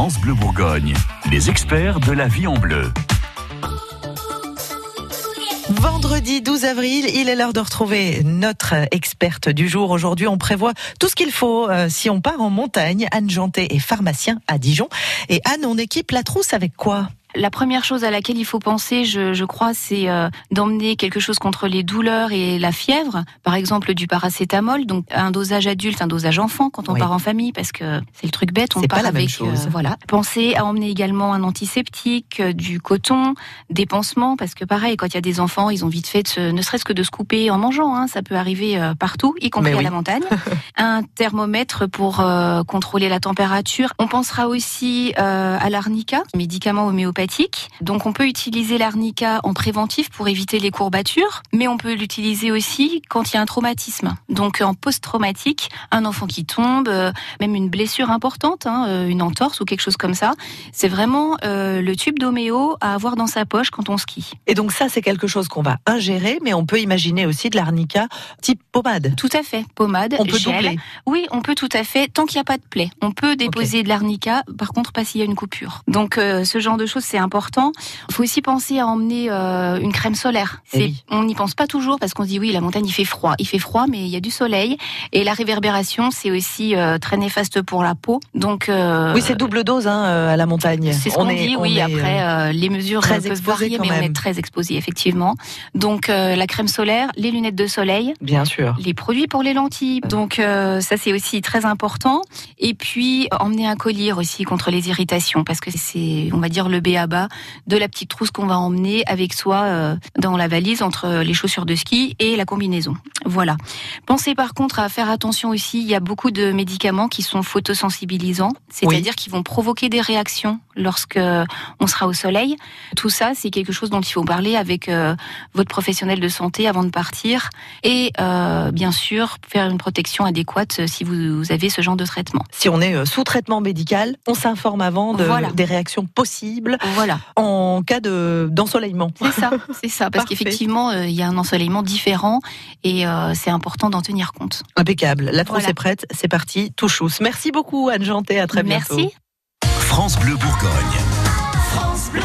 France Bleu Bourgogne, les experts de la vie en bleu. Vendredi 12 avril, il est l'heure de retrouver notre experte du jour. Aujourd'hui, on prévoit tout ce qu'il faut euh, si on part en montagne. Anne Janté est pharmacien à Dijon. Et Anne, on équipe la trousse avec quoi? La première chose à laquelle il faut penser, je, je crois, c'est euh, d'emmener quelque chose contre les douleurs et la fièvre. Par exemple, du paracétamol, donc un dosage adulte, un dosage enfant quand on part en famille, parce que c'est le truc bête, on part avec. Euh, voilà. Pensez à emmener également un antiseptique, euh, du coton, des pansements, parce que pareil, quand il y a des enfants, ils ont vite fait, de ne serait-ce que de se couper en mangeant. Hein, ça peut arriver partout, y compris à la montagne. un thermomètre pour contrôler la température. On pensera aussi à l'arnica, médicament homéopathique donc on peut utiliser l'arnica en préventif pour éviter les courbatures, mais on peut l'utiliser aussi quand il y a un traumatisme. Donc en post-traumatique, un enfant qui tombe, euh, même une blessure importante, hein, euh, une entorse ou quelque chose comme ça, c'est vraiment euh, le tube d'homéo à avoir dans sa poche quand on skie. Et donc ça, c'est quelque chose qu'on va ingérer, mais on peut imaginer aussi de l'arnica type pommade. Tout à fait, pommade, on peut gel. Oui, on peut tout à fait, tant qu'il n'y a pas de plaie. On peut déposer de l'arnica, par contre pas s'il y a une coupure. Donc ce genre de choses, c'est important. Il faut aussi penser à emmener euh, une crème solaire. Eh on n'y pense pas toujours parce qu'on se dit oui, la montagne il fait froid, il fait froid, mais il y a du soleil et la réverbération c'est aussi euh, très néfaste pour la peau. Donc euh, oui, c'est double dose hein, à la montagne. C'est ce qu'on dit. Oui, après les mesures très peuvent varier, mais on est très exposé effectivement. Donc la crème solaire, les lunettes de soleil, bien sûr, les produits pour les lentilles. Donc ça c'est aussi très important. Et puis emmener un collier aussi contre les irritations parce que c'est on va dire le BA bas de la petite trousse qu'on va emmener avec soi euh, dans la valise entre les chaussures de ski et la combinaison. Voilà. Pensez par contre à faire attention aussi, il y a beaucoup de médicaments qui sont photosensibilisants, c'est-à-dire qui vont provoquer des réactions lorsque on sera au soleil. Tout ça, c'est quelque chose dont il faut parler avec euh, votre professionnel de santé avant de partir et euh, bien sûr faire une protection adéquate si vous avez ce genre de traitement. Si on est sous traitement médical, on s'informe avant de, des réactions possibles voilà. En cas de d'ensoleillement. C'est ça, c'est ça, parce qu'effectivement, euh, il y a un ensoleillement différent et euh, c'est important d'en tenir compte. Impeccable. La trousse est prête, c'est parti, tout chousse. Merci beaucoup Anne Janté, à très bientôt. Merci. France Bleu Bourgogne. France Bleu.